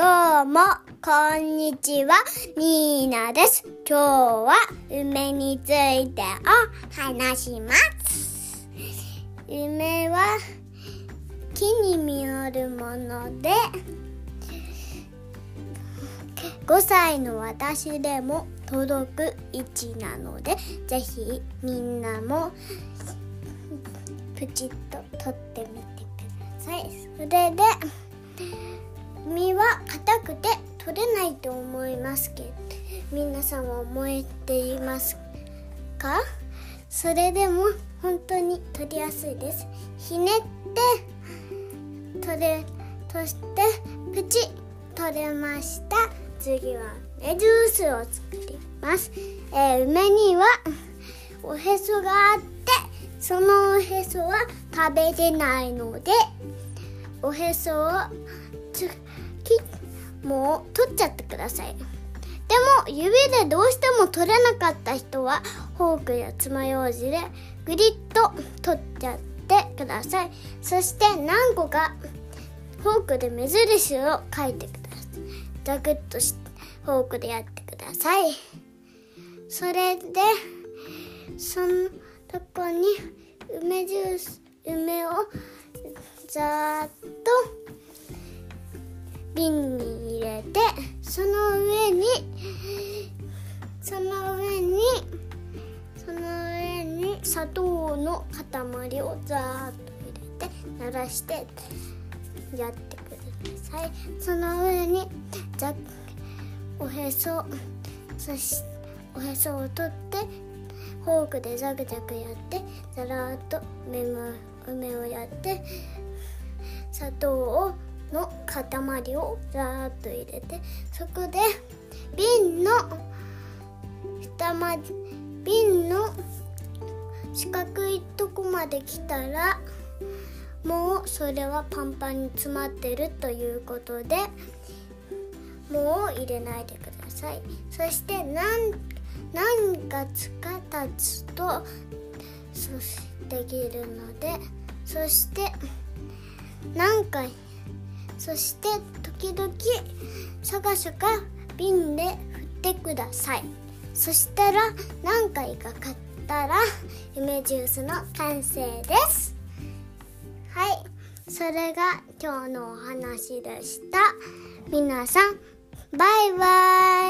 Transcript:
どうも、こんにちは、ニーナです。今日は梅についてを話します。梅は木に実るもので、5歳の私でも届く位置なので、ぜひみんなもプチッと取ってみてください。それで、実は硬くて取れないと思いますけど皆さんは思えていますか？それでも本当に取りやすいです。ひねって取れそしてプチ取れました。次は梅ジュースを作ります、えー梅にはおへそがあってそのおへそは食べれないのでおへそをつきもう取っちゃってください。でも指でどうしても取れなかった人はフォークや爪楊枝でグリッと取っちゃってください。そして何個かフォークで目印を書いてください。ザクッとしフォークでやってください。それでそのとこに梅ジュース梅をざー瓶に入れてその上にその上にその上に砂糖の塊をざーっと入れて鳴らしてやってください。その上にざおへそそしおへそを取ってフォークでザクザクやってざらーっと梅も梅をやって砂糖をの塊をザーッと入れてそこで瓶の蓋まで瓶の四角いとこまで来たらもうそれはパンパンに詰まってるということでもう入れないでください。そして何何月か経つとそしできるのでそして何回そして時々シャカシャカ瓶で振ってください。そしたら何回か買ったら梅ジュースの完成です。はい。それが今日のお話でした。皆さんバイバイ。